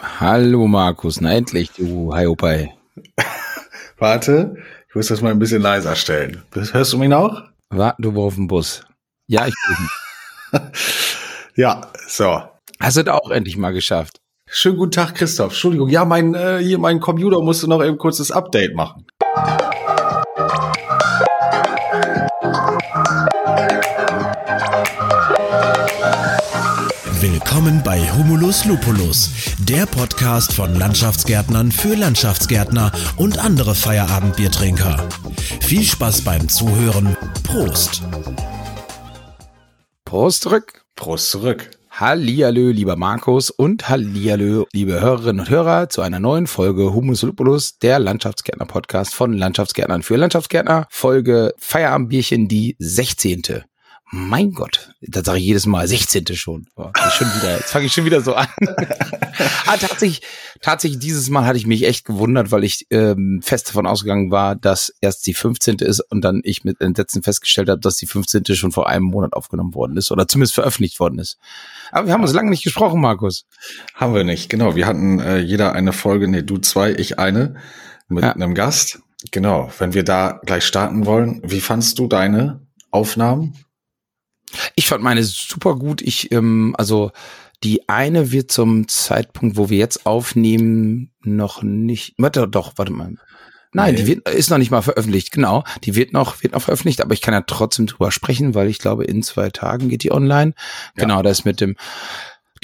Hallo Markus, na endlich, du Hiopai. Warte, ich muss das mal ein bisschen leiser stellen. Hörst du mich noch? Warte, du auf dem Bus. Ja, ich bin. ja, so. Hast du das auch endlich mal geschafft? Schönen guten Tag, Christoph. Entschuldigung, ja, mein äh, hier mein Computer musste noch eben kurzes Update machen. Willkommen bei Humulus Lupulus, der Podcast von Landschaftsgärtnern für Landschaftsgärtner und andere Feierabendbiertrinker. Viel Spaß beim Zuhören. Prost. Prost zurück. Prost zurück. Hallihallo, lieber Markus und Hallihallo, liebe Hörerinnen und Hörer zu einer neuen Folge Humus Lupulus, der Landschaftsgärtner Podcast von Landschaftsgärtnern für Landschaftsgärtner. Folge Feierabendbierchen, die 16. Mein Gott, das sage ich jedes Mal, 16. schon. Boah, schon wieder, jetzt fange ich schon wieder so an. ah, tatsächlich, tatsächlich, dieses Mal hatte ich mich echt gewundert, weil ich ähm, fest davon ausgegangen war, dass erst die 15. ist und dann ich mit Entsetzen festgestellt habe, dass die 15. schon vor einem Monat aufgenommen worden ist oder zumindest veröffentlicht worden ist. Aber wir haben uns lange nicht gesprochen, Markus. Haben wir nicht, genau. Wir hatten äh, jeder eine Folge, nee, du zwei, ich eine, mit ja. einem Gast. Genau, wenn wir da gleich starten wollen, wie fandst du deine Aufnahmen? Ich fand meine super gut. Ich, ähm, also die eine wird zum Zeitpunkt, wo wir jetzt aufnehmen, noch nicht. Warte, doch, warte mal. Nein, nee. die wird, ist noch nicht mal veröffentlicht, genau. Die wird noch, wird noch veröffentlicht, aber ich kann ja trotzdem drüber sprechen, weil ich glaube, in zwei Tagen geht die online. Ja. Genau, das mit dem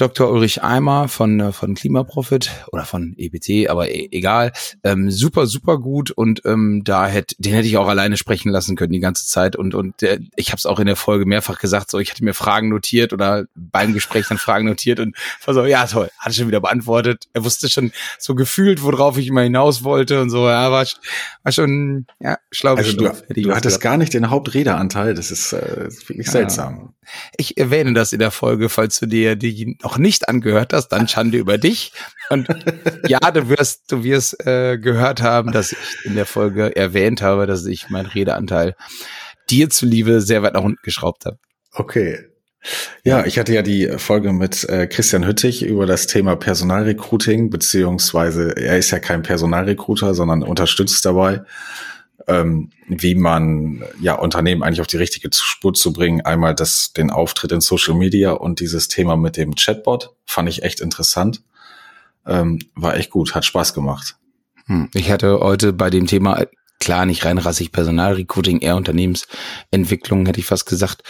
Dr. Ulrich Eimer von, äh, von Klimaprofit oder von EBT, aber e egal. Ähm, super, super gut und ähm, da hätte, den hätte ich auch alleine sprechen lassen können die ganze Zeit und und der, ich habe es auch in der Folge mehrfach gesagt, so ich hatte mir Fragen notiert oder beim Gespräch dann Fragen notiert und war so, ja toll, hat schon wieder beantwortet. Er wusste schon so gefühlt, worauf ich immer hinaus wollte und so, ja, war, war schon, ja, schlau. Also du, du hattest gar nicht den Hauptredeanteil, das ist, äh, wirklich seltsam. Ich erwähne das in der Folge, falls du dir die noch nicht angehört hast, dann Schande über dich. Und ja, du wirst, du wirst äh, gehört haben, dass ich in der Folge erwähnt habe, dass ich meinen Redeanteil dir zuliebe sehr weit nach unten geschraubt habe. Okay. Ja, ich hatte ja die Folge mit äh, Christian Hüttich über das Thema Personalrecruiting, beziehungsweise er ist ja kein Personalrecruiter, sondern unterstützt dabei ähm, wie man ja Unternehmen eigentlich auf die richtige Spur zu bringen. Einmal das, den Auftritt in Social Media und dieses Thema mit dem Chatbot fand ich echt interessant. Ähm, war echt gut, hat Spaß gemacht. Hm. Ich hatte heute bei dem Thema klar nicht rein rassig Personalrecruiting, eher Unternehmensentwicklung, hätte ich fast gesagt,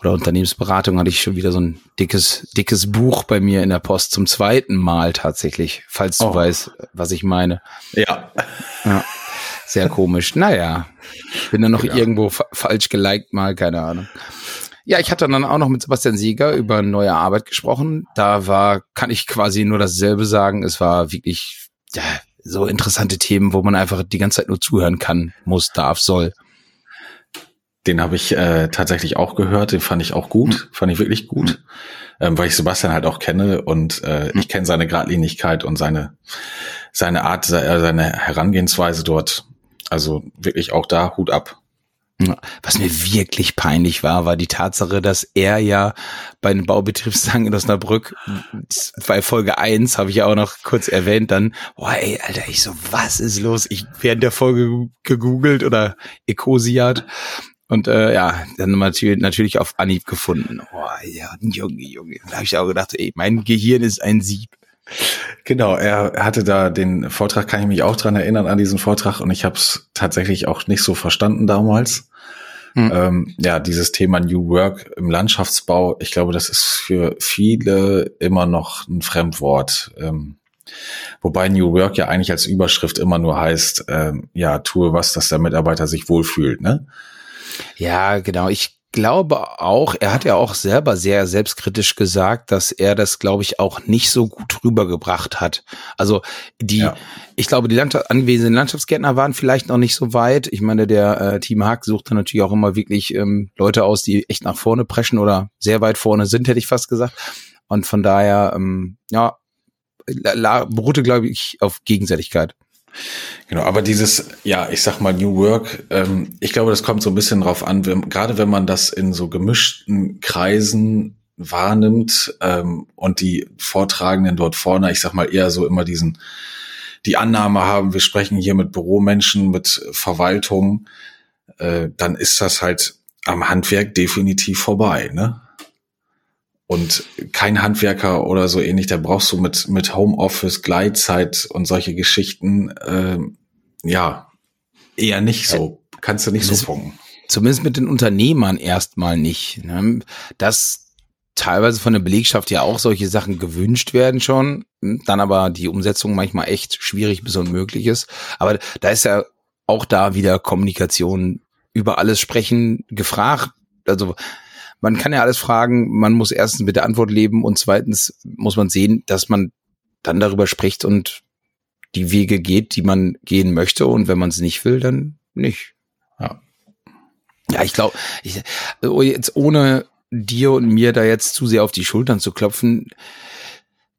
oder Unternehmensberatung, hatte ich schon wieder so ein dickes, dickes Buch bei mir in der Post zum zweiten Mal tatsächlich, falls du oh. weißt, was ich meine. Ja. ja. Sehr komisch. Naja, bin dann noch ja. irgendwo fa falsch geliked mal, keine Ahnung. Ja, ich hatte dann auch noch mit Sebastian Sieger über neue Arbeit gesprochen. Da war, kann ich quasi nur dasselbe sagen. Es war wirklich ja, so interessante Themen, wo man einfach die ganze Zeit nur zuhören kann, muss, darf, soll. Den habe ich äh, tatsächlich auch gehört, den fand ich auch gut, mhm. fand ich wirklich gut, mhm. ähm, weil ich Sebastian halt auch kenne und äh, mhm. ich kenne seine Gradlinigkeit und seine seine Art, seine Herangehensweise dort also wirklich auch da Hut ab. Was mir wirklich peinlich war, war die Tatsache, dass er ja bei den Baubetriebstagen in Osnabrück bei Folge eins habe ich ja auch noch kurz erwähnt, dann, boah, ey, Alter, ich so, was ist los? Ich während der Folge gegoogelt oder Ecosiat und äh, ja, dann natürlich, natürlich auf Anhieb gefunden. Boah, ja, Junge, Junge. Da habe ich auch gedacht, ey, mein Gehirn ist ein Sieb. Genau, er hatte da den Vortrag, kann ich mich auch dran erinnern an diesen Vortrag und ich habe es tatsächlich auch nicht so verstanden damals. Hm. Ähm, ja, dieses Thema New Work im Landschaftsbau, ich glaube, das ist für viele immer noch ein Fremdwort. Ähm, wobei New Work ja eigentlich als Überschrift immer nur heißt, ähm, ja, tue was, dass der Mitarbeiter sich wohlfühlt, ne? Ja, genau. Ich glaube auch, er hat ja auch selber sehr selbstkritisch gesagt, dass er das, glaube ich, auch nicht so gut rübergebracht hat. Also die, ja. ich glaube, die Landschaft, anwesenden Landschaftsgärtner waren vielleicht noch nicht so weit. Ich meine, der äh, Team Haag sucht dann natürlich auch immer wirklich ähm, Leute aus, die echt nach vorne preschen oder sehr weit vorne sind, hätte ich fast gesagt. Und von daher, ähm, ja, beruhte, glaube ich, auf Gegenseitigkeit. Genau, aber dieses, ja, ich sag mal New Work, ähm, ich glaube, das kommt so ein bisschen drauf an, wenn, gerade wenn man das in so gemischten Kreisen wahrnimmt ähm, und die Vortragenden dort vorne, ich sag mal eher so immer diesen die Annahme haben, wir sprechen hier mit Büromenschen, mit Verwaltung, äh, dann ist das halt am Handwerk definitiv vorbei, ne? Und kein Handwerker oder so ähnlich, da brauchst du mit, mit Homeoffice, Gleitzeit und solche Geschichten, äh, ja, eher nicht so. Kannst du nicht so funken. Zumindest mit den Unternehmern erstmal nicht. Ne? Dass teilweise von der Belegschaft ja auch solche Sachen gewünscht werden schon, dann aber die Umsetzung manchmal echt schwierig bis unmöglich ist. Aber da ist ja auch da wieder Kommunikation über alles sprechen gefragt. Also man kann ja alles fragen, man muss erstens mit der Antwort leben und zweitens muss man sehen, dass man dann darüber spricht und die Wege geht, die man gehen möchte und wenn man es nicht will, dann nicht. Ja, ja ich glaube, oh, jetzt ohne dir und mir da jetzt zu sehr auf die Schultern zu klopfen,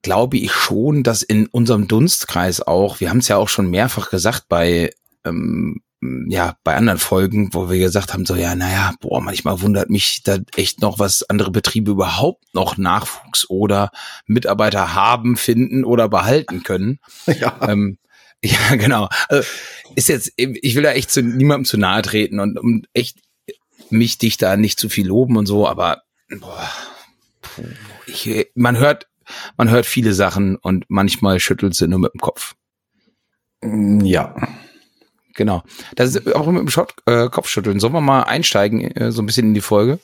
glaube ich schon, dass in unserem Dunstkreis auch, wir haben es ja auch schon mehrfach gesagt bei ähm, ja, bei anderen Folgen, wo wir gesagt haben, so, ja, naja, boah, manchmal wundert mich da echt noch, was andere Betriebe überhaupt noch Nachwuchs oder Mitarbeiter haben, finden oder behalten können. Ja, ähm, ja genau. Also, ist jetzt, ich will da echt zu niemandem zu nahe treten und um echt mich dich da nicht zu viel loben und so, aber boah, ich, man hört, man hört viele Sachen und manchmal schüttelt sie nur mit dem Kopf. Ja. Genau. Das ist auch mit dem Schott, äh, Kopfschütteln. Sollen wir mal einsteigen, äh, so ein bisschen in die Folge?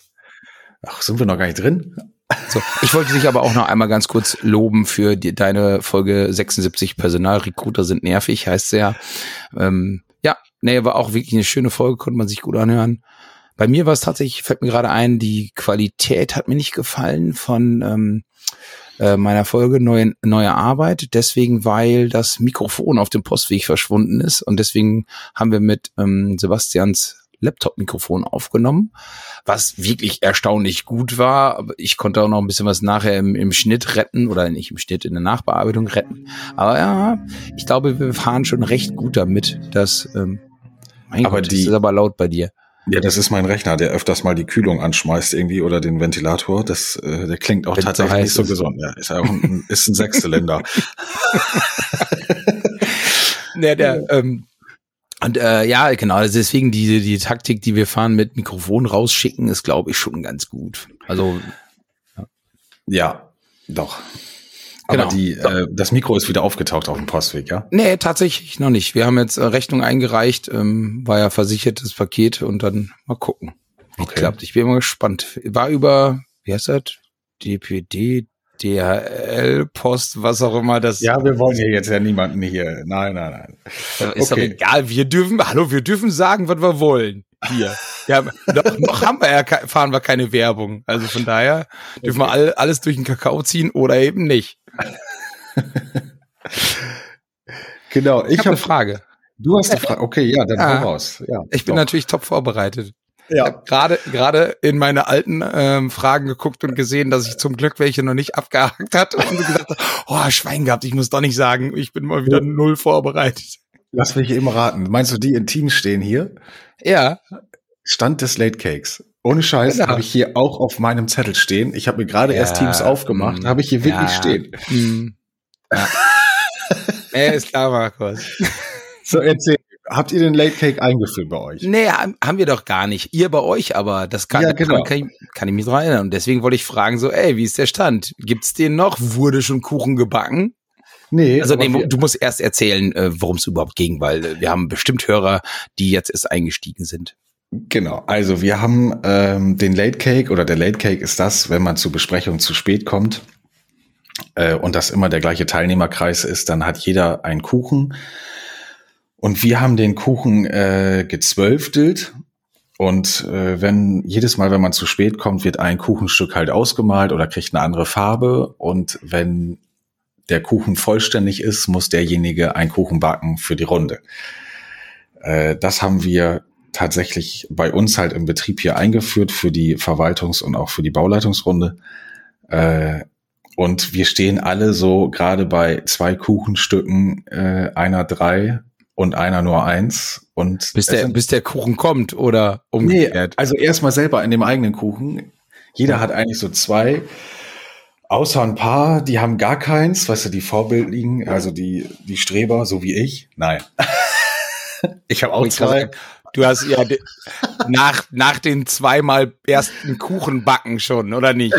Ach, sind wir noch gar nicht drin? So, ich wollte dich aber auch noch einmal ganz kurz loben für die, deine Folge 76 Personalrecruiter sind nervig, heißt es ja. Ähm, ja, nee, war auch wirklich eine schöne Folge, konnte man sich gut anhören. Bei mir war es tatsächlich, fällt mir gerade ein, die Qualität hat mir nicht gefallen von ähm, äh, meiner Folge neue, neue Arbeit. Deswegen, weil das Mikrofon auf dem Postweg verschwunden ist und deswegen haben wir mit ähm, Sebastians Laptop-Mikrofon aufgenommen, was wirklich erstaunlich gut war. Aber ich konnte auch noch ein bisschen was nachher im, im Schnitt retten oder nicht im Schnitt, in der Nachbearbeitung retten. Aber ja, ich glaube, wir fahren schon recht gut damit, dass ähm, mein aber Gott, die, ist aber laut bei dir. Ja, das ist mein Rechner, der öfters mal die Kühlung anschmeißt irgendwie oder den Ventilator. Das, äh, der klingt auch Wenn tatsächlich nicht so gesund. Ja, ist, auch ein, ist ein Sechszylinder. ja, der, ähm, und äh, ja, genau, also deswegen die, die Taktik, die wir fahren mit Mikrofon rausschicken, ist, glaube ich, schon ganz gut. Also ja, ja doch. Genau. Aber die, äh, das Mikro ist wieder aufgetaucht auf dem Postweg, ja? Nee, tatsächlich noch nicht. Wir haben jetzt äh, Rechnung eingereicht, ähm, war ja versichertes Paket und dann mal gucken, wie okay. klappt. Ich bin immer gespannt. War über, wie heißt das? DPD, DHL, Post, was auch immer das. Ja, wir wollen hier jetzt ja niemanden hier. Nein, nein, nein. Ist okay. doch egal. Wir dürfen, hallo, wir dürfen sagen, was wir wollen. Hier. Ja, noch, noch haben wir ja, fahren wir keine Werbung. Also von daher dürfen okay. wir all, alles durch den Kakao ziehen oder eben nicht. genau. Ich, ich habe eine Frage. Du hast eine Frage. Okay, ja, dann ja, raus. Ja, ich bin doch. natürlich top vorbereitet. Ja. gerade gerade in meine alten ähm, Fragen geguckt und gesehen, dass ich zum Glück welche noch nicht abgehakt hatte und gesagt oh, Schwein gehabt, ich muss doch nicht sagen, ich bin mal wieder null vorbereitet. Lass mich eben raten. Meinst du, die in Teams stehen hier? Ja. Stand des Late Cakes. Ohne Scheiß genau. habe ich hier auch auf meinem Zettel stehen. Ich habe mir gerade ja, erst Teams aufgemacht, mm, habe ich hier wirklich ja, stehen. Mm, ja. ja, ist klar, Markus. So, erzähl. Habt ihr den Late Cake eingeführt bei euch? Nee, haben wir doch gar nicht. Ihr bei euch, aber das kann, ja, genau. kann, ich, kann ich mich dran erinnern. Und deswegen wollte ich fragen, so, ey, wie ist der Stand? Gibt's den noch? Wurde schon Kuchen gebacken? Nee. Also nee, du musst erst erzählen, äh, worum es überhaupt ging, weil äh, wir haben bestimmt Hörer, die jetzt erst eingestiegen sind. Genau, also wir haben ähm, den Late Cake oder der Late Cake ist das, wenn man zur Besprechung zu spät kommt äh, und das immer der gleiche Teilnehmerkreis ist, dann hat jeder einen Kuchen. Und wir haben den Kuchen äh, gezwölftelt. Und äh, wenn jedes Mal, wenn man zu spät kommt, wird ein Kuchenstück halt ausgemalt oder kriegt eine andere Farbe. Und wenn der Kuchen vollständig ist, muss derjenige einen Kuchen backen für die Runde. Äh, das haben wir tatsächlich bei uns halt im Betrieb hier eingeführt für die Verwaltungs- und auch für die Bauleitungsrunde. Äh, und wir stehen alle so gerade bei zwei Kuchenstücken, äh, einer drei und einer nur eins. Und bis der, bis der Kuchen kommt oder umgekehrt. Nee, also erstmal selber in dem eigenen Kuchen. Jeder hat eigentlich so zwei, außer ein paar, die haben gar keins, weißt du, die vorbildlichen, also die, die Streber, so wie ich. Nein. ich habe auch zwei. Du hast ja nach, nach den zweimal ersten Kuchen backen schon, oder nicht?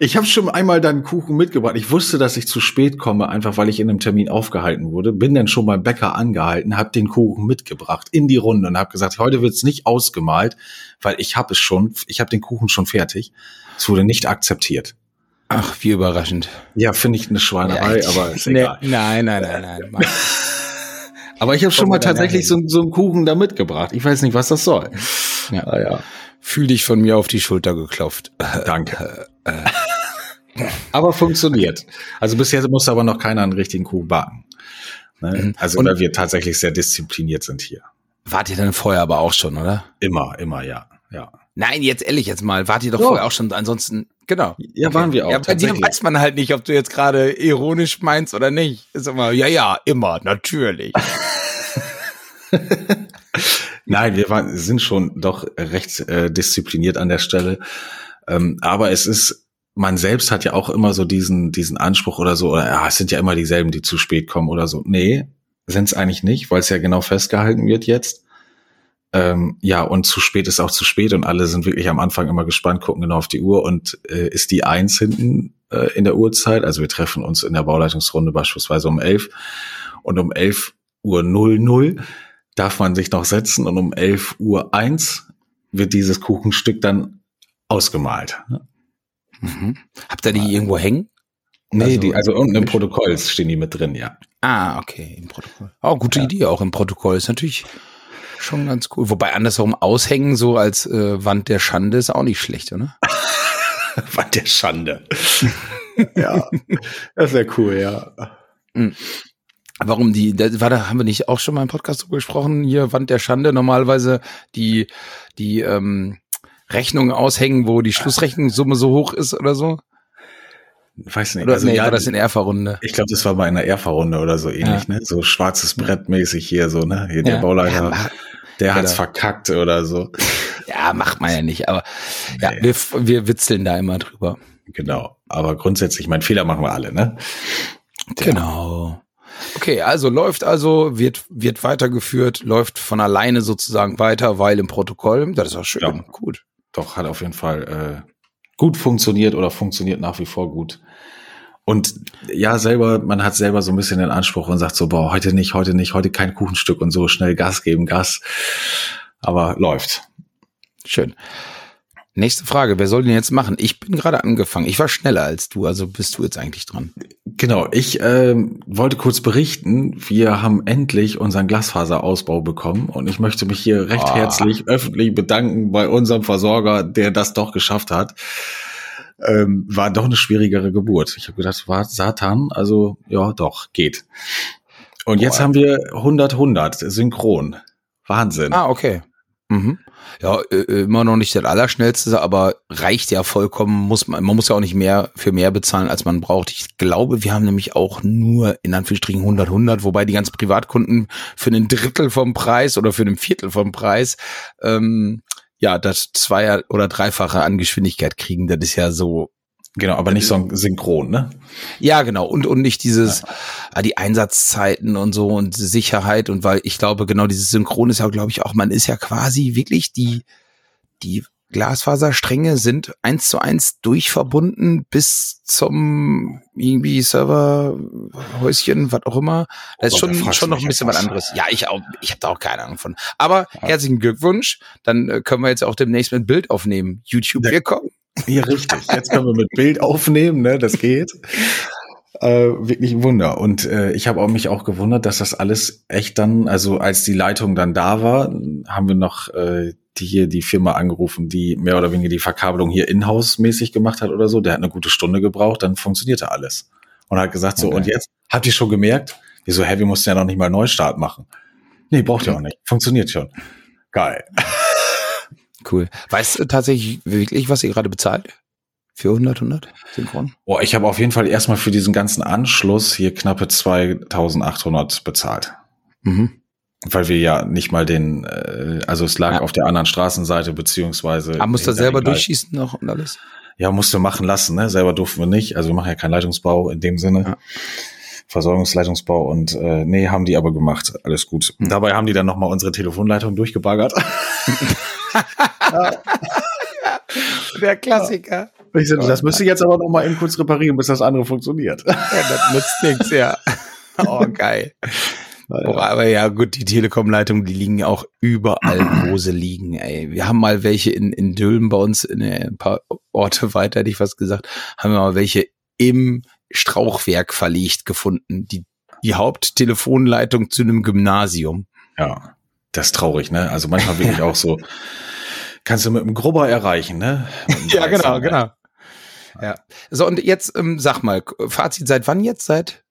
Ich habe schon einmal dann Kuchen mitgebracht. Ich wusste, dass ich zu spät komme, einfach weil ich in einem Termin aufgehalten wurde. Bin dann schon beim Bäcker angehalten, habe den Kuchen mitgebracht in die Runde und habe gesagt, heute wird's nicht ausgemalt, weil ich habe es schon, ich habe den Kuchen schon fertig. Es wurde nicht akzeptiert. Ach, wie überraschend. Ja, finde ich eine Schweinerei, ja, aber ist egal. Nee, nein, nein, nein, nein. aber ich habe schon mal tatsächlich so, so einen Kuchen da mitgebracht. Ich weiß nicht, was das soll. Ja, ah, ja. Fühl dich von mir auf die Schulter geklopft. Danke. Aber funktioniert. Also bisher muss aber noch keiner einen richtigen Kuchen backen. Ne? Mhm. Also Und weil wir tatsächlich sehr diszipliniert sind hier. Wart ihr dann vorher aber auch schon, oder? Immer, immer, ja, ja. Nein, jetzt ehrlich jetzt mal, wart ihr doch, doch. vorher auch schon, ansonsten, genau. Ja, okay. waren wir auch. Ja, bei dir weiß man halt nicht, ob du jetzt gerade ironisch meinst oder nicht. Ist immer, ja, ja, immer, natürlich. Nein, wir waren, sind schon doch recht äh, diszipliniert an der Stelle. Ähm, aber es ist man selbst hat ja auch immer so diesen, diesen Anspruch oder so, oder ja, es sind ja immer dieselben, die zu spät kommen oder so. Nee, sind es eigentlich nicht, weil es ja genau festgehalten wird jetzt. Ähm, ja, und zu spät ist auch zu spät und alle sind wirklich am Anfang immer gespannt, gucken genau auf die Uhr und äh, ist die eins hinten äh, in der Uhrzeit. Also wir treffen uns in der Bauleitungsrunde beispielsweise um elf und um elf Uhr null null darf man sich noch setzen und um elf Uhr eins wird dieses Kuchenstück dann ausgemalt. Mhm. Habt ihr die irgendwo hängen? Nee, also, die, also unten im Protokoll stehen die mit drin, ja. Ah, okay, im Protokoll. Oh, gute ja. Idee, auch im Protokoll. Ist natürlich schon ganz cool. Wobei andersherum aushängen, so als äh, Wand der Schande, ist auch nicht schlecht, oder? Wand der Schande. ja, das wäre cool, ja. Mhm. Warum die, da, war da, haben wir nicht auch schon mal im Podcast drüber gesprochen, hier Wand der Schande, normalerweise die, die, ähm, Rechnungen aushängen, wo die Schlussrechnungssumme so hoch ist oder so? Weiß nicht. Oder also, nee, ja, war das in Erfa-Runde? Ich glaube, das war bei einer Erfa-Runde oder so ähnlich, ja. ne? So schwarzes Brett mäßig hier, so, ne? Hier der Bauleiter, ja, der hat's genau. verkackt oder so. Ja, macht man ja nicht, aber ja, nee. wir, wir witzeln da immer drüber. Genau. Aber grundsätzlich, mein Fehler machen wir alle, ne? Genau. Okay, also läuft also, wird, wird weitergeführt, läuft von alleine sozusagen weiter, weil im Protokoll, das ist auch schön, ja. gut doch, hat auf jeden Fall äh, gut funktioniert oder funktioniert nach wie vor gut. Und ja, selber, man hat selber so ein bisschen den Anspruch und sagt so, boah, heute nicht, heute nicht, heute kein Kuchenstück und so, schnell Gas geben, Gas. Aber läuft. Schön. Nächste Frage, wer soll den jetzt machen? Ich bin gerade angefangen. Ich war schneller als du, also bist du jetzt eigentlich dran. Genau, ich äh, wollte kurz berichten, wir haben endlich unseren Glasfaserausbau bekommen und ich möchte mich hier recht oh. herzlich öffentlich bedanken bei unserem Versorger, der das doch geschafft hat. Ähm, war doch eine schwierigere Geburt. Ich habe gedacht, war Satan, also ja, doch, geht. Und Boah. jetzt haben wir 100 100 synchron. Wahnsinn. Ah, okay. Mhm. Ja, äh, immer noch nicht der allerschnellste, aber reicht ja vollkommen. Muss man, man muss ja auch nicht mehr für mehr bezahlen, als man braucht. Ich glaube, wir haben nämlich auch nur in Anführungsstrichen 100, 100, wobei die ganzen Privatkunden für einen Drittel vom Preis oder für einen Viertel vom Preis ähm, ja das zweier oder dreifache an Geschwindigkeit kriegen. Das ist ja so Genau, aber nicht so ein Synchron, ne? Ja, genau. Und, und nicht dieses, ja. Ah, die Einsatzzeiten und so und Sicherheit und weil ich glaube, genau dieses Synchron ist ja, glaube ich, auch, man ist ja quasi wirklich die, die Glasfaserstränge sind eins zu eins durchverbunden bis zum irgendwie Serverhäuschen, was auch immer. Das ist schon, schon noch ein bisschen was anderes. Ja, ich auch, ich habe da auch keine Ahnung von. Aber ja. herzlichen Glückwunsch. Dann äh, können wir jetzt auch demnächst mit Bild aufnehmen. YouTube, wir kommen. Ja, richtig. Jetzt können wir mit Bild aufnehmen, ne? Das geht. Äh, wirklich ein Wunder. Und äh, ich habe auch mich auch gewundert, dass das alles echt dann, also als die Leitung dann da war, haben wir noch äh, die hier die Firma angerufen, die mehr oder weniger die Verkabelung hier in-house mäßig gemacht hat oder so. Der hat eine gute Stunde gebraucht, dann funktionierte alles. Und hat gesagt so, okay. und jetzt habt ihr schon gemerkt? Wieso, hä, wir mussten ja noch nicht mal einen Neustart machen. Nee, braucht ihr auch nicht. Funktioniert schon. Geil. Cool. Weißt du tatsächlich wirklich, was ihr gerade bezahlt? Für 100, 100 Synchron? Oh, ich habe auf jeden Fall erstmal für diesen ganzen Anschluss hier knappe 2800 bezahlt. Mhm. Weil wir ja nicht mal den, äh, also es lag ja. auf der anderen Straßenseite beziehungsweise. Aber musst du selber durchschießen noch und alles? Ja, musste machen lassen, ne? Selber durften wir nicht. Also wir machen ja keinen Leitungsbau in dem Sinne. Ja. Versorgungsleitungsbau und äh, nee, haben die aber gemacht. Alles gut. Mhm. Dabei haben die dann nochmal unsere Telefonleitung durchgebaggert. Der Klassiker. Ja. Ich sag, das müsste ich jetzt aber nochmal eben kurz reparieren, bis das andere funktioniert. Ja, das nützt nichts, ja. Oh, geil. Oh, aber ja, gut, die Telekom-Leitungen, die liegen ja auch überall, wo sie liegen, ey. Wir haben mal welche in, in Dülmen bei uns, in ein paar Orte weiter, hätte ich was gesagt, haben wir mal welche im Strauchwerk verlegt gefunden, die, die Haupttelefonleitung zu einem Gymnasium. Ja, das ist traurig, ne? Also manchmal bin ich auch so, kannst du mit einem Grubber erreichen, ne? Ja, genau, genau. Ja. So, und jetzt ähm, sag mal, Fazit seit wann jetzt? Seit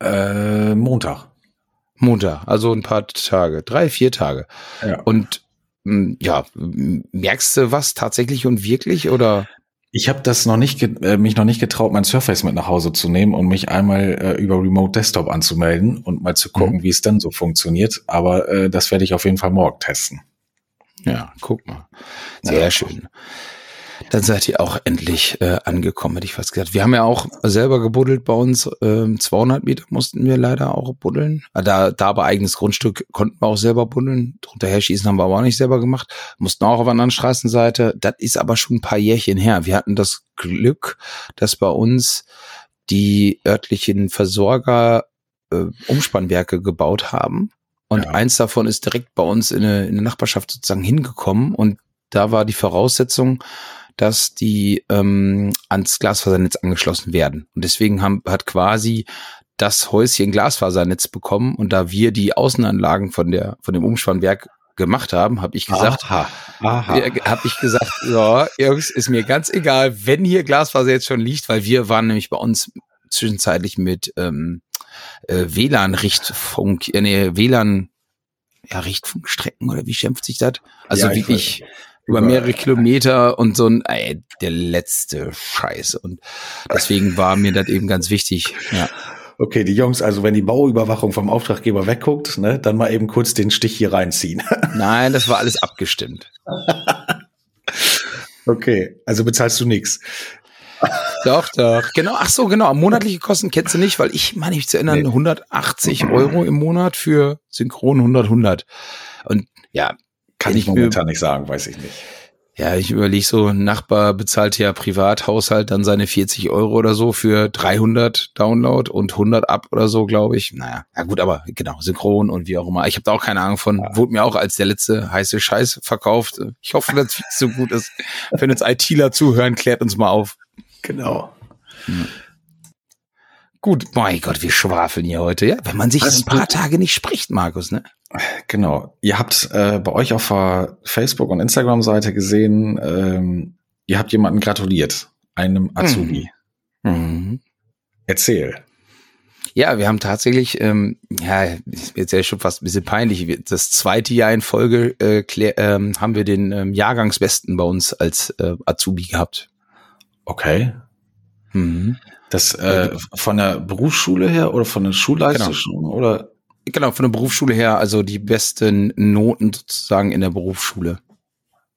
äh, Montag. Montag, also ein paar Tage, drei, vier Tage. Ja. Und hm, ja, merkst du was tatsächlich und wirklich oder? Ich habe das noch nicht, äh, mich noch nicht getraut, mein Surface mit nach Hause zu nehmen und mich einmal äh, über Remote Desktop anzumelden und mal zu gucken, mhm. wie es dann so funktioniert. Aber äh, das werde ich auf jeden Fall morgen testen. Ja, guck mal. Sehr ja. schön. Dann seid ihr auch endlich äh, angekommen, hätte ich fast gesagt. Wir haben ja auch selber gebuddelt bei uns. Ähm, 200 Meter mussten wir leider auch buddeln. Ah, da, da aber eigenes Grundstück konnten wir auch selber buddeln. Drunter her schießen haben wir aber auch nicht selber gemacht. Mussten auch auf einer anderen Straßenseite. Das ist aber schon ein paar Jährchen her. Wir hatten das Glück, dass bei uns die örtlichen Versorger äh, Umspannwerke gebaut haben. Und ja. eins davon ist direkt bei uns in eine, in eine Nachbarschaft sozusagen hingekommen. Und da war die Voraussetzung, dass die ähm, ans Glasfasernetz angeschlossen werden. Und deswegen haben, hat quasi das Häuschen Glasfasernetz bekommen. Und da wir die Außenanlagen von der von dem Umspannwerk gemacht haben, habe ich gesagt, aha, aha. Habe ich gesagt, so, Jungs, ist mir ganz egal, wenn hier Glasfaser jetzt schon liegt, weil wir waren nämlich bei uns zwischenzeitlich mit ähm, äh, WLAN-Richtfunk, äh, nee, WLAN, ja, Richtfunkstrecken oder wie schimpft sich das? Also ja, wirklich über mehrere Kilometer und so ein, ey, der letzte Scheiß. Und deswegen war mir das eben ganz wichtig. Ja. Okay, die Jungs, also wenn die Bauüberwachung vom Auftraggeber wegguckt, ne, dann mal eben kurz den Stich hier reinziehen. Nein, das war alles abgestimmt. okay, also bezahlst du nichts. Doch, doch. Genau, ach so, genau. Monatliche Kosten kennst du nicht, weil ich meine mich zu erinnern, nee. 180 Euro im Monat für Synchron 100, 100. Und ja, kann ich momentan nicht sagen, weiß ich nicht. Ja, ich überlege so, ein Nachbar bezahlt ja Privathaushalt dann seine 40 Euro oder so für 300 Download und 100 ab oder so, glaube ich. Naja, ja gut, aber genau, synchron und wie auch immer. Ich habe da auch keine Ahnung von. Ja. Wurde mir auch als der letzte heiße Scheiß verkauft. Ich hoffe, dass es so gut ist. Wenn uns ITler zuhören, klärt uns mal auf. Genau. Hm. Gut, mein Gott, wir schwafeln hier heute, ja. Wenn man sich ein paar Tage nicht spricht, Markus, ne? Genau. Ihr habt äh, bei euch auf der Facebook- und Instagram-Seite gesehen, ähm, ihr habt jemanden gratuliert, einem Azubi. Mhm. Mhm. Erzähl. Ja, wir haben tatsächlich, ähm, ja, jetzt ja schon fast ein bisschen peinlich. Das zweite Jahr in Folge äh, klär, ähm, haben wir den ähm, Jahrgangsbesten bei uns als äh, Azubi gehabt. Okay. Mhm. Das äh, von der Berufsschule her oder von der Schulleistung genau. oder? Genau, von der Berufsschule her, also die besten Noten sozusagen in der Berufsschule.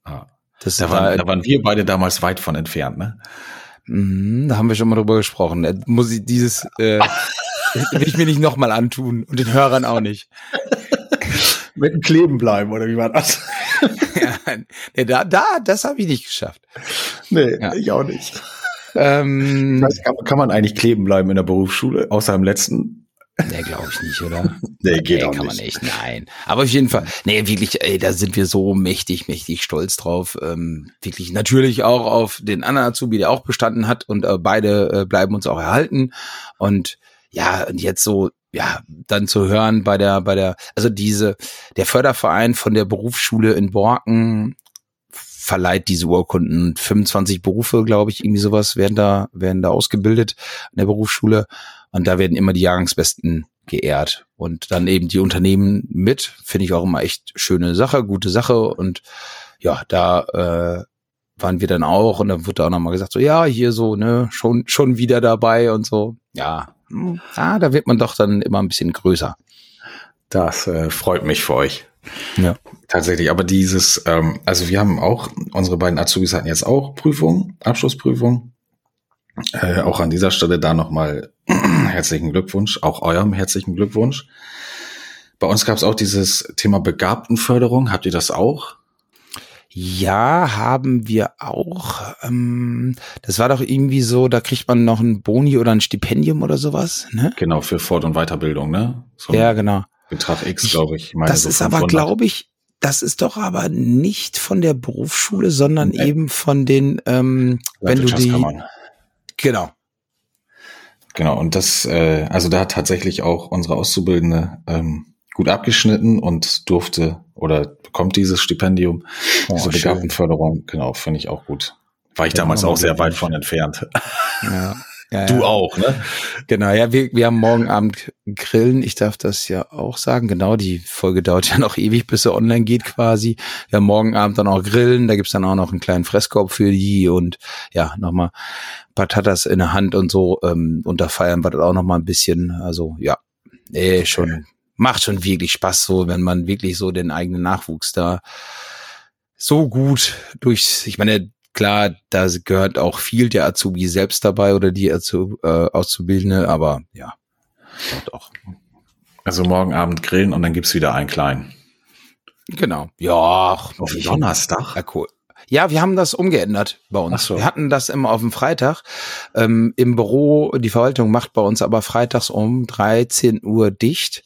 Ah. Das da, waren, da waren wir beide damals weit von entfernt, ne? Mhm, da haben wir schon mal drüber gesprochen. Da muss ich dieses äh, will ich mir nicht nochmal antun und den Hörern auch nicht. Mit dem Kleben bleiben, oder wie war das? ja, nee, da, da, das habe ich nicht geschafft. Nee, ja. ich auch nicht. Ähm, weiß, kann, kann, man eigentlich kleben bleiben in der Berufsschule, außer im letzten? Nee, glaube ich nicht, oder? nee, geht nee, auch kann nicht. man nicht. Nein. Aber auf jeden Fall, nee, wirklich, ey, da sind wir so mächtig, mächtig stolz drauf. Ähm, wirklich natürlich auch auf den anderen Azubi, der auch bestanden hat und äh, beide äh, bleiben uns auch erhalten. Und ja, und jetzt so, ja, dann zu hören bei der, bei der, also diese, der Förderverein von der Berufsschule in Borken verleiht diese Urkunden. 25 Berufe, glaube ich, irgendwie sowas werden da, werden da ausgebildet in der Berufsschule. Und da werden immer die Jahrgangsbesten geehrt. Und dann eben die Unternehmen mit, finde ich auch immer echt schöne Sache, gute Sache. Und ja, da äh, waren wir dann auch und dann wurde auch nochmal gesagt, so ja, hier so, ne, schon, schon wieder dabei und so. Ja, ah, da wird man doch dann immer ein bisschen größer. Das äh, freut mich für euch. Ja. Tatsächlich, aber dieses, ähm, also wir haben auch, unsere beiden Azubis hatten jetzt auch Prüfungen, Abschlussprüfung. Äh, auch an dieser Stelle da nochmal herzlichen Glückwunsch, auch eurem herzlichen Glückwunsch. Bei uns gab es auch dieses Thema Begabtenförderung. Habt ihr das auch? Ja, haben wir auch. Ähm, das war doch irgendwie so, da kriegt man noch ein Boni oder ein Stipendium oder sowas, ne? Genau, für Fort- und Weiterbildung, ne? So ja, genau. Betrag X, glaube ich. Meine das so ist aber, glaube ich, das ist doch aber nicht von der Berufsschule, sondern nee. eben von den, ähm, wenn du die. Genau. Genau, und das, äh, also da hat tatsächlich auch unsere Auszubildende ähm, gut abgeschnitten und durfte oder bekommt dieses Stipendium, oh, diese Begabtenförderung. Genau, finde ich auch gut. War ich ja, damals auch sehr weit von entfernt. Ja. Ja, du ja. auch, ne? Genau, ja, wir, wir haben morgen Abend Grillen. Ich darf das ja auch sagen. Genau, die Folge dauert ja noch ewig, bis sie online geht quasi. Wir haben morgen Abend dann auch Grillen. Da gibt's dann auch noch einen kleinen Fresskorb für die und ja, nochmal Patatas in der Hand und so. Ähm, und da feiern wir das auch nochmal ein bisschen. Also ja, eh, schon macht schon wirklich Spaß, so wenn man wirklich so den eigenen Nachwuchs da so gut durch, ich meine, klar, da gehört auch viel der Azubi selbst dabei oder die Azub, äh, Auszubildende, aber ja, doch. Also morgen Abend grillen und dann gibt's wieder einen kleinen. Genau. Ja, auf Donnerstag. Ja, cool. Ja, wir haben das umgeändert bei uns. So. Wir hatten das immer auf dem Freitag. Ähm, Im Büro, die Verwaltung macht bei uns aber freitags um 13 Uhr dicht.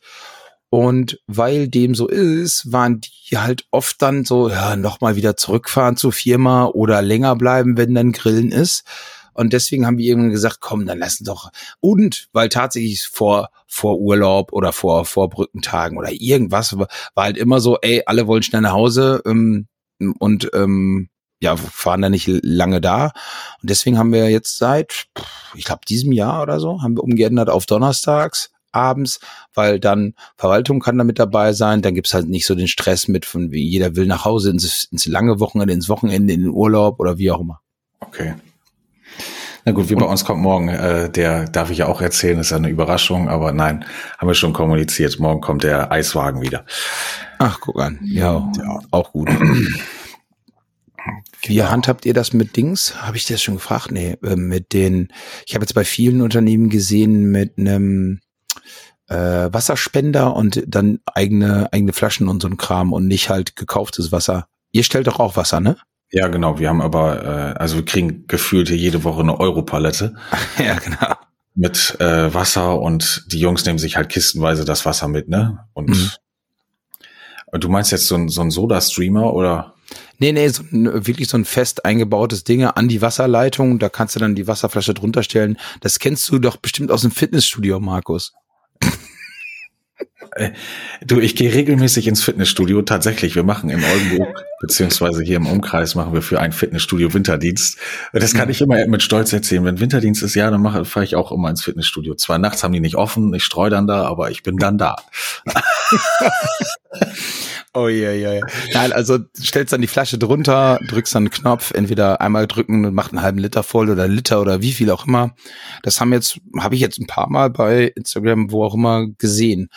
Und weil dem so ist, waren die halt oft dann so, ja, nochmal wieder zurückfahren zur Firma oder länger bleiben, wenn dann Grillen ist. Und deswegen haben wir irgendwann gesagt, komm, dann lassen doch. Und weil tatsächlich vor, vor Urlaub oder vor, vor Brückentagen oder irgendwas war halt immer so, ey, alle wollen schnell nach Hause ähm, und ähm, ja, fahren da nicht lange da. Und deswegen haben wir jetzt seit, ich glaube, diesem Jahr oder so, haben wir umgeändert auf Donnerstags abends, weil dann Verwaltung kann da mit dabei sein, dann gibt's halt nicht so den Stress mit von wie jeder will nach Hause ins, ins lange Wochenende, ins Wochenende, in den Urlaub oder wie auch immer. Okay. Na gut, wie bei uns kommt morgen, äh, der darf ich ja auch erzählen, ist ja eine Überraschung, aber nein, haben wir schon kommuniziert. Morgen kommt der Eiswagen wieder. Ach, guck an. Ja, ja. auch gut. Wie genau. handhabt ihr das mit Dings? Habe ich das schon gefragt? Nee, äh, mit den, ich habe jetzt bei vielen Unternehmen gesehen mit einem äh, Wasserspender und dann eigene, eigene Flaschen und so ein Kram und nicht halt gekauftes Wasser. Ihr stellt doch auch Wasser, ne? Ja, genau. Wir haben aber, äh, also wir kriegen gefühlt hier jede Woche eine Europalette. ja, genau. Mit äh, Wasser und die Jungs nehmen sich halt kistenweise das Wasser mit, ne? Und mhm. du meinst jetzt so ein, so ein Soda-Streamer oder? Nee, nee, so ein, wirklich so ein fest eingebautes Ding an die Wasserleitung. Da kannst du dann die Wasserflasche drunter stellen. Das kennst du doch bestimmt aus dem Fitnessstudio, Markus. Äh, du, ich gehe regelmäßig ins Fitnessstudio. Tatsächlich, wir machen in Oldenburg, beziehungsweise hier im Umkreis, machen wir für ein Fitnessstudio Winterdienst. Das kann ich immer mit Stolz erzählen. Wenn Winterdienst ist, ja, dann mache, fahre ich auch immer ins Fitnessstudio. Zwar nachts haben die nicht offen, ich streue dann da, aber ich bin dann da. Oh ja, ja, ja. Nein, also stellst dann die Flasche drunter, drückst dann einen Knopf, entweder einmal drücken und macht einen halben Liter voll oder Liter oder wie viel auch immer. Das haben jetzt, habe ich jetzt ein paar Mal bei Instagram, wo auch immer gesehen.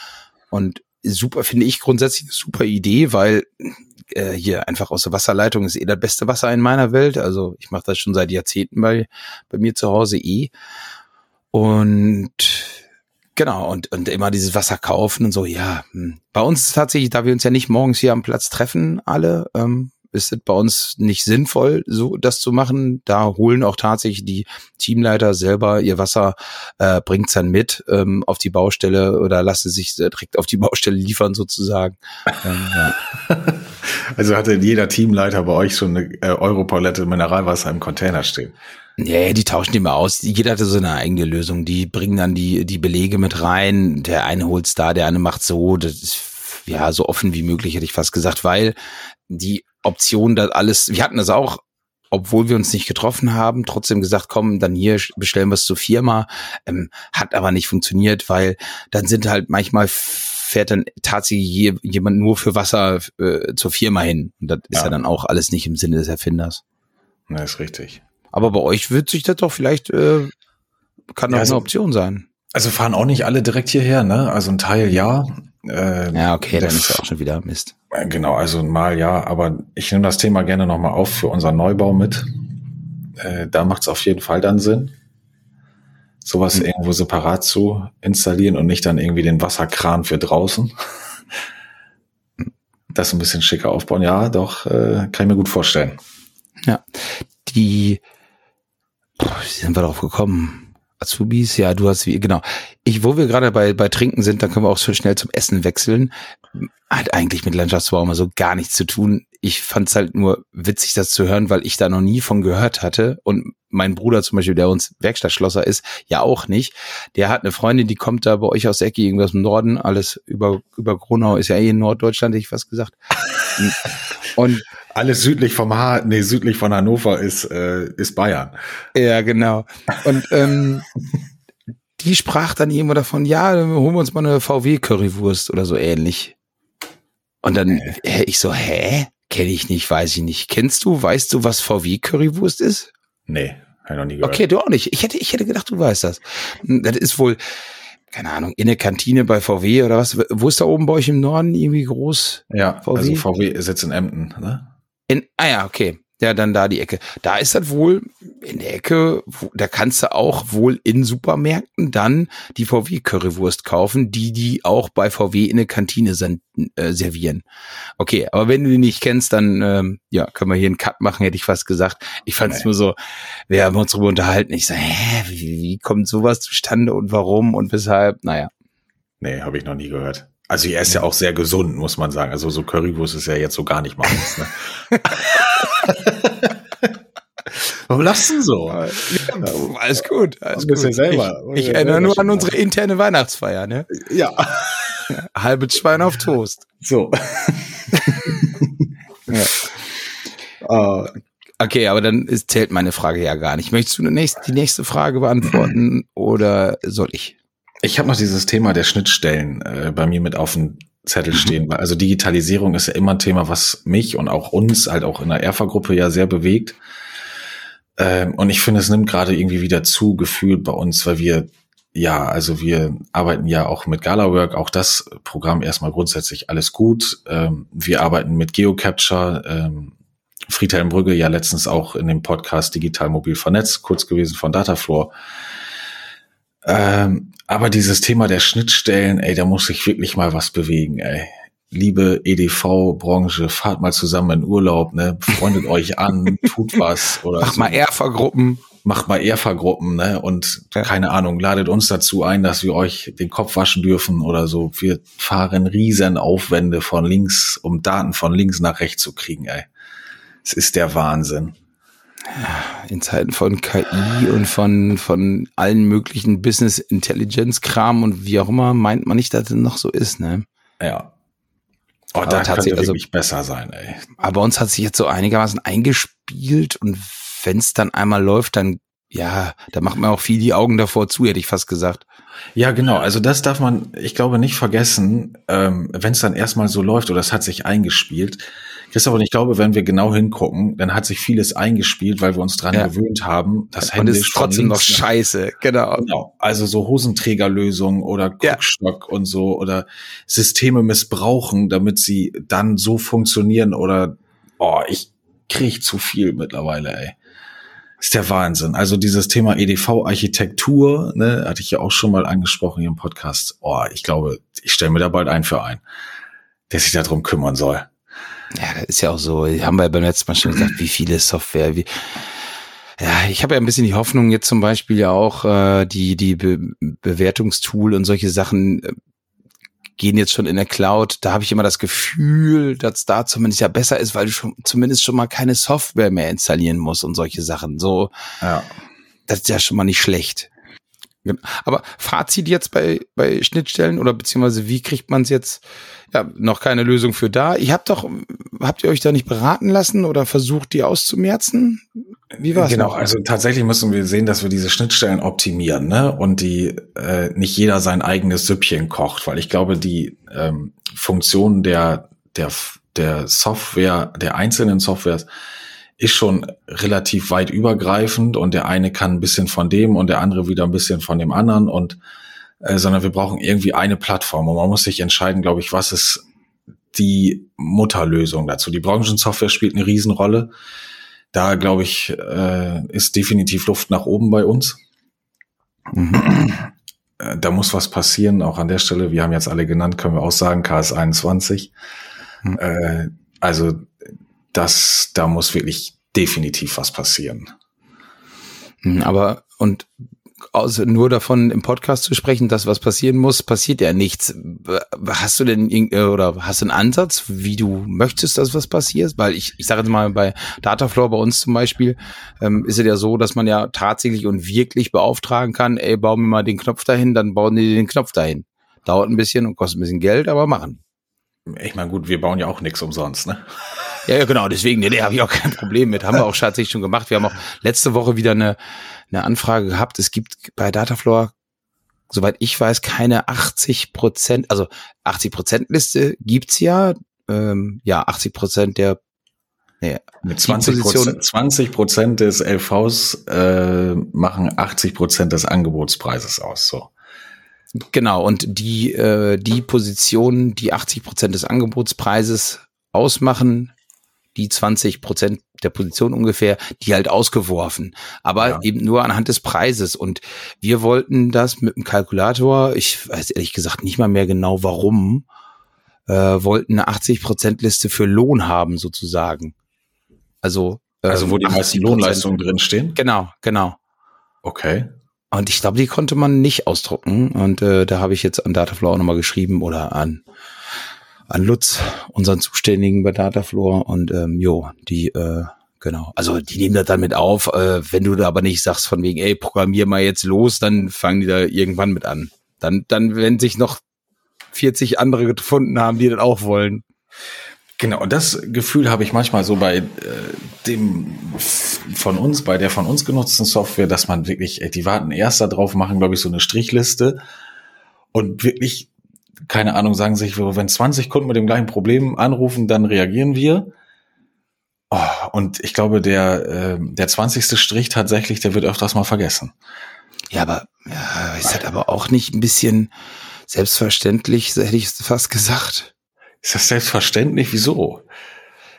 Und super, finde ich grundsätzlich eine super Idee, weil äh, hier einfach aus der Wasserleitung ist eh das beste Wasser in meiner Welt. Also ich mache das schon seit Jahrzehnten bei, bei mir zu Hause eh. Und Genau, und, und immer dieses Wasser kaufen und so, ja. Hm. Bei uns tatsächlich, da wir uns ja nicht morgens hier am Platz treffen, alle, ähm, ist es bei uns nicht sinnvoll, so das zu machen. Da holen auch tatsächlich die Teamleiter selber ihr Wasser, äh, bringt's dann mit ähm, auf die Baustelle oder lassen sich direkt auf die Baustelle liefern sozusagen. ähm, ja. Also hatte jeder Teamleiter bei euch schon eine äh, Europalette Mineralwasser im Container stehen. Ja, die tauschen die mal aus. Jeder hatte so eine eigene Lösung. Die bringen dann die, die Belege mit rein. Der eine holt's da, der eine macht so. Das ist ja so offen wie möglich, hätte ich fast gesagt, weil die Option, da alles, wir hatten das auch, obwohl wir uns nicht getroffen haben, trotzdem gesagt, komm, dann hier bestellen wir es zur Firma. Ähm, hat aber nicht funktioniert, weil dann sind halt manchmal fährt dann tatsächlich jemand nur für Wasser äh, zur Firma hin. Und das ja. ist ja dann auch alles nicht im Sinne des Erfinders. Na, ist richtig. Aber bei euch wird sich das doch vielleicht, äh, kann doch ja, also, eine Option sein. Also fahren auch nicht alle direkt hierher, ne? Also ein Teil ja. Äh, ja, okay, dann ist ja auch schon wieder Mist. Äh, genau, also mal ja, aber ich nehme das Thema gerne nochmal auf für unseren Neubau mit. Äh, da macht es auf jeden Fall dann Sinn, sowas mhm. irgendwo separat zu installieren und nicht dann irgendwie den Wasserkran für draußen. das ein bisschen schicker aufbauen. Ja, doch, äh, kann ich mir gut vorstellen. Ja, die, wie sind wir darauf gekommen? Azubis, ja, du hast wie, genau. Ich, wo wir gerade bei, bei Trinken sind, dann können wir auch so schnell zum Essen wechseln. Hat eigentlich mit Landschaftsbau immer so gar nichts zu tun. Ich fand es halt nur witzig, das zu hören, weil ich da noch nie von gehört hatte. Und mein Bruder zum Beispiel, der uns Werkstattschlosser ist, ja auch nicht. Der hat eine Freundin, die kommt da bei euch aus der Ecke, irgendwas im Norden, alles über, über Gronau ist ja eh in Norddeutschland, hätte ich fast gesagt. Und alles südlich vom ha nee, südlich von Hannover ist, äh, ist Bayern. Ja, genau. Und ähm, die sprach dann irgendwo davon, ja, holen wir uns mal eine VW-Currywurst oder so ähnlich. Und dann äh, ich so, hä? Kenne ich nicht, weiß ich nicht. Kennst du, weißt du, was VW-Currywurst ist? Nee, habe noch nie gehört. Okay, du auch nicht. Ich hätte, ich hätte gedacht, du weißt das. Das ist wohl, keine Ahnung, in der Kantine bei VW oder was? Wo ist da oben bei euch im Norden irgendwie groß? Ja, VW? also VW sitzt in Emden, ne? In, ah ja, okay. Ja, dann da die Ecke. Da ist das wohl in der Ecke, wo, da kannst du auch wohl in Supermärkten dann die VW-Currywurst kaufen, die die auch bei VW in der Kantine sind, äh, servieren. Okay, aber wenn du die nicht kennst, dann ähm, ja, können wir hier einen Cut machen, hätte ich fast gesagt. Ich fand es nur so, wir haben uns darüber unterhalten. Ich sage, hä, wie, wie kommt sowas zustande und warum und weshalb? Naja. Nee, habe ich noch nie gehört. Also er ist ja auch sehr gesund, muss man sagen. Also so Currywurst ist ja jetzt so gar nicht meins. Ne? Warum lachst du so? Ja, alles gut, alles gut. Ja selber. Ich, ich erinnere nur an unsere interne Weihnachtsfeier, ne? Ja. Halbes Schwein auf Toast. So. ja. Uh, okay, aber dann ist, zählt meine Frage ja gar nicht. Möchtest du die nächste, die nächste Frage beantworten oder soll ich? Ich habe noch dieses Thema der Schnittstellen äh, bei mir mit auf dem Zettel stehen. Also Digitalisierung ist ja immer ein Thema, was mich und auch uns halt auch in der Erfa-Gruppe ja sehr bewegt. Ähm, und ich finde, es nimmt gerade irgendwie wieder zu, gefühlt bei uns, weil wir, ja, also wir arbeiten ja auch mit GalaWork, auch das Programm erstmal grundsätzlich alles gut. Ähm, wir arbeiten mit GeoCapture, ähm, Friedhelm Brügge ja letztens auch in dem Podcast Digital Mobil Vernetzt, kurz gewesen von Datafloor. Ähm, aber dieses Thema der Schnittstellen, ey, da muss sich wirklich mal was bewegen, ey. Liebe EDV-Branche, fahrt mal zusammen in Urlaub, ne? Freundet euch an, tut was oder Macht so. mal Erfa-Gruppen. Macht mal Erfa-Gruppen, ne? Und ja. keine Ahnung, ladet uns dazu ein, dass wir euch den Kopf waschen dürfen oder so. Wir fahren riesen Aufwände von links, um Daten von links nach rechts zu kriegen, ey. Es ist der Wahnsinn in Zeiten von KI und von, von allen möglichen Business Intelligence Kram und wie auch immer, meint man nicht, dass es noch so ist, ne? Ja. Oh, aber da könnte also, wirklich besser sein, ey. Aber uns hat sich jetzt so einigermaßen eingespielt und wenn es dann einmal läuft, dann ja, da macht man auch viel die Augen davor zu, hätte ich fast gesagt. Ja, genau. Also das darf man, ich glaube, nicht vergessen, ähm, wenn es dann erstmal so läuft oder es hat sich eingespielt, Christoph, ich glaube, wenn wir genau hingucken, dann hat sich vieles eingespielt, weil wir uns dran ja. gewöhnt haben. Das und ist trotzdem noch scheiße, genau. genau. Also so Hosenträgerlösungen oder Guckstock ja. und so oder Systeme missbrauchen, damit sie dann so funktionieren oder, oh, ich krieg zu viel mittlerweile, ey. ist der Wahnsinn. Also dieses Thema EDV-Architektur, ne, hatte ich ja auch schon mal angesprochen hier im Podcast. Oh, ich glaube, ich stelle mir da bald ein für ein, der sich darum kümmern soll. Ja, das ist ja auch so. Haben wir beim letzten Mal schon gesagt, wie viele Software, wie, ja, ich habe ja ein bisschen die Hoffnung jetzt zum Beispiel ja auch äh, die die Be Bewertungstool und solche Sachen äh, gehen jetzt schon in der Cloud. Da habe ich immer das Gefühl, dass da zumindest ja besser ist, weil du schon zumindest schon mal keine Software mehr installieren musst und solche Sachen. So, ja. das ist ja schon mal nicht schlecht. Aber Fazit jetzt bei, bei Schnittstellen oder beziehungsweise wie kriegt man es jetzt? Ja, noch keine Lösung für da. Ich habt doch, habt ihr euch da nicht beraten lassen oder versucht, die auszumerzen? Wie war's? Genau, noch? also tatsächlich müssen wir sehen, dass wir diese Schnittstellen optimieren, ne? Und die äh, nicht jeder sein eigenes Süppchen kocht, weil ich glaube, die ähm, Funktionen der, der, der Software, der einzelnen Softwares ist schon relativ weit übergreifend und der eine kann ein bisschen von dem und der andere wieder ein bisschen von dem anderen und äh, sondern wir brauchen irgendwie eine Plattform und man muss sich entscheiden, glaube ich, was ist die Mutterlösung dazu. Die Branchensoftware spielt eine Riesenrolle. Da, glaube ich, äh, ist definitiv Luft nach oben bei uns. Mhm. Äh, da muss was passieren, auch an der Stelle. Wir haben jetzt alle genannt, können wir auch sagen, KS21. Mhm. Äh, also das, da muss wirklich definitiv was passieren. Mhm, aber und also nur davon im Podcast zu sprechen, dass was passieren muss, passiert ja nichts. Hast du denn äh, oder hast du einen Ansatz, wie du möchtest, dass was passiert? Weil ich, ich sage jetzt mal bei Dataflow bei uns zum Beispiel, ähm, ist es ja so, dass man ja tatsächlich und wirklich beauftragen kann, ey, bau mir mal den Knopf dahin, dann bauen die den Knopf dahin. Dauert ein bisschen und kostet ein bisschen Geld, aber machen. Ich meine, gut, wir bauen ja auch nichts umsonst, ne? Ja, ja, genau, deswegen, nee, nee habe ich auch kein Problem mit. Haben wir auch tatsächlich schon gemacht. Wir haben auch letzte Woche wieder eine, eine Anfrage gehabt. Es gibt bei Datafloor, soweit ich weiß, keine 80 Prozent, also 80 Prozent Liste gibt's ja. Ähm, ja, 80 Prozent der Nee, Mit 20 Prozent, 20 Prozent des LVs äh, machen 80 Prozent des Angebotspreises aus. So. Genau, und die, äh, die Positionen, die 80 Prozent des Angebotspreises ausmachen, die 20 Prozent der Position ungefähr, die halt ausgeworfen. Aber ja. eben nur anhand des Preises. Und wir wollten das mit dem Kalkulator, ich weiß ehrlich gesagt nicht mal mehr genau warum, äh, wollten eine 80 Prozent Liste für Lohn haben sozusagen. Also, äh, also wo die meisten Lohnleistungen drinstehen? Genau, genau. Okay. Und ich glaube, die konnte man nicht ausdrucken. Und äh, da habe ich jetzt an Dataflow auch nochmal geschrieben oder an an Lutz, unseren Zuständigen bei Datafloor und ähm, jo, die äh, genau, also die nehmen das dann mit auf. Äh, wenn du da aber nicht sagst von wegen, ey, programmier mal jetzt los, dann fangen die da irgendwann mit an. Dann, dann, wenn sich noch 40 andere gefunden haben, die das auch wollen. Genau, und das Gefühl habe ich manchmal so bei äh, dem von uns, bei der von uns genutzten Software, dass man wirklich, äh, die warten erst da drauf, machen, glaube ich, so eine Strichliste und wirklich keine Ahnung, sagen sich, wenn 20 Kunden mit dem gleichen Problem anrufen, dann reagieren wir. Oh, und ich glaube, der, äh, der 20. Strich tatsächlich, der wird öfters mal vergessen. Ja, aber ja, ist halt aber auch nicht ein bisschen selbstverständlich, hätte ich fast gesagt. Ist das selbstverständlich? Wieso?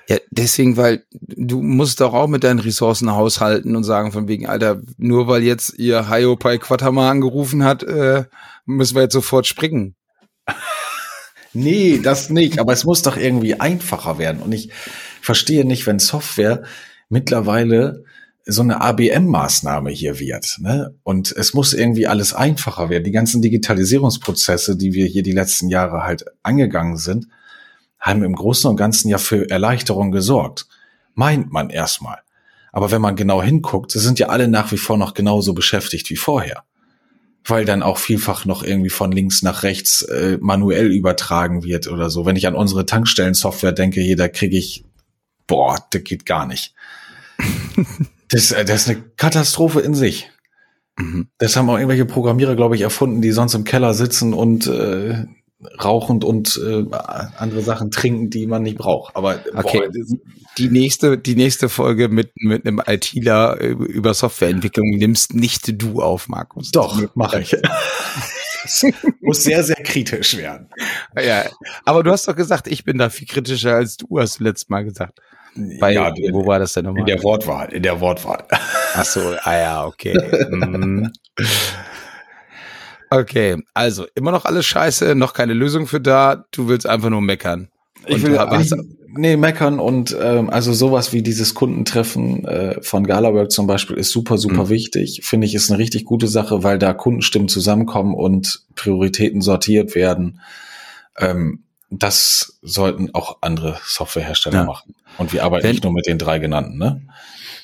Ja, deswegen, weil du musst doch auch mit deinen Ressourcen haushalten und sagen von wegen, Alter, nur weil jetzt ihr Hiopai Quatama angerufen hat, äh, müssen wir jetzt sofort springen. Nee, das nicht. Aber es muss doch irgendwie einfacher werden. Und ich verstehe nicht, wenn Software mittlerweile so eine ABM-Maßnahme hier wird. Ne? Und es muss irgendwie alles einfacher werden. Die ganzen Digitalisierungsprozesse, die wir hier die letzten Jahre halt angegangen sind, haben im Großen und Ganzen ja für Erleichterung gesorgt. Meint man erstmal. Aber wenn man genau hinguckt, sind ja alle nach wie vor noch genauso beschäftigt wie vorher weil dann auch vielfach noch irgendwie von links nach rechts äh, manuell übertragen wird oder so. Wenn ich an unsere Tankstellen-Software denke, hier, da kriege ich, boah, das geht gar nicht. das, äh, das ist eine Katastrophe in sich. Mhm. Das haben auch irgendwelche Programmierer, glaube ich, erfunden, die sonst im Keller sitzen und äh, rauchend und äh, andere Sachen trinken, die man nicht braucht. Aber okay. Boah, die nächste, die nächste Folge mit mit einem ITler über Softwareentwicklung nimmst nicht du auf, Markus. Doch, mache ich. muss sehr, sehr kritisch werden. Ja, aber du hast doch gesagt, ich bin da viel kritischer als du, hast du letztes Mal gesagt. Bei, ja, wo war das denn nochmal? In der Wortwahl, in der Wortwahl. Ach so, ah ja, okay. mhm. Okay, also immer noch alles scheiße, noch keine Lösung für da. Du willst einfach nur meckern. Ich will ich, nee, meckern und ähm, also sowas wie dieses Kundentreffen äh, von Galawork zum Beispiel ist super, super mhm. wichtig. Finde ich, ist eine richtig gute Sache, weil da Kundenstimmen zusammenkommen und Prioritäten sortiert werden. Ähm, das sollten auch andere Softwarehersteller ja. machen. Und wir arbeiten Wenn, nicht nur mit den drei genannten, ne?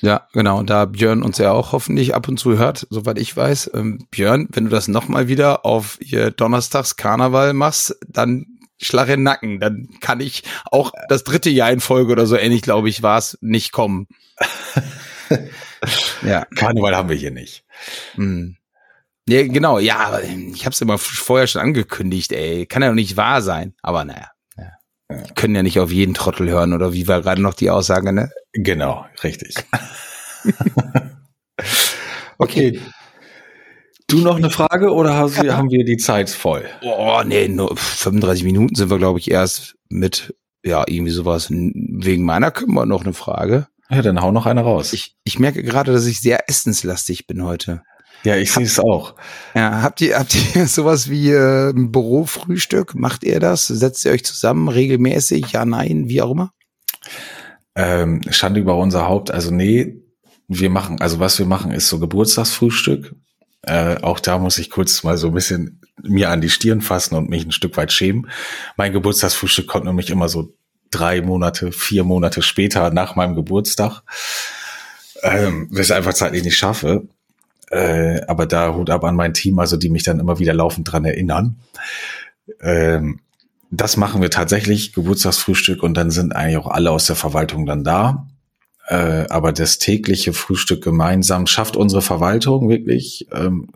Ja, genau. Und da Björn uns ja auch hoffentlich ab und zu hört, soweit ich weiß. Ähm, Björn, wenn du das nochmal wieder auf ihr Donnerstags Karneval machst, dann schlag in den Nacken. Dann kann ich auch das dritte Jahr in Folge oder so ähnlich, glaube ich, war es, nicht kommen. ja. Karneval haben wir hier nicht. Hm. Ja, genau, ja, ich habe es immer vorher schon angekündigt, ey. Kann ja doch nicht wahr sein. Aber naja. Ja. können ja nicht auf jeden Trottel hören, oder wie war gerade noch die Aussage, ne? Genau, richtig. okay. Du du noch eine Frage oder haben wir die Zeit voll? Oh, nee, nur 35 Minuten sind wir, glaube ich, erst mit, ja, irgendwie sowas. Wegen meiner Kümmer noch eine Frage. Ja, dann hau noch eine raus. Ich, ich merke gerade, dass ich sehr essenslastig bin heute. Ja, ich sehe es auch. Ja, habt ihr, habt ihr sowas wie äh, ein Bürofrühstück? Macht ihr das? Setzt ihr euch zusammen regelmäßig? Ja, nein, wie auch immer? Ähm, Schande über unser Haupt. Also nee, wir machen, also was wir machen, ist so Geburtstagsfrühstück. Äh, auch da muss ich kurz mal so ein bisschen mir an die Stirn fassen und mich ein Stück weit schämen. Mein Geburtstagsfrühstück kommt nämlich immer so drei Monate, vier Monate später nach meinem Geburtstag. Ähm, was ich einfach zeitlich nicht schaffe. Äh, aber da Hut ab an mein Team, also die mich dann immer wieder laufend dran erinnern. Ähm, das machen wir tatsächlich, Geburtstagsfrühstück, und dann sind eigentlich auch alle aus der Verwaltung dann da. Äh, aber das tägliche Frühstück gemeinsam schafft unsere Verwaltung wirklich, ähm,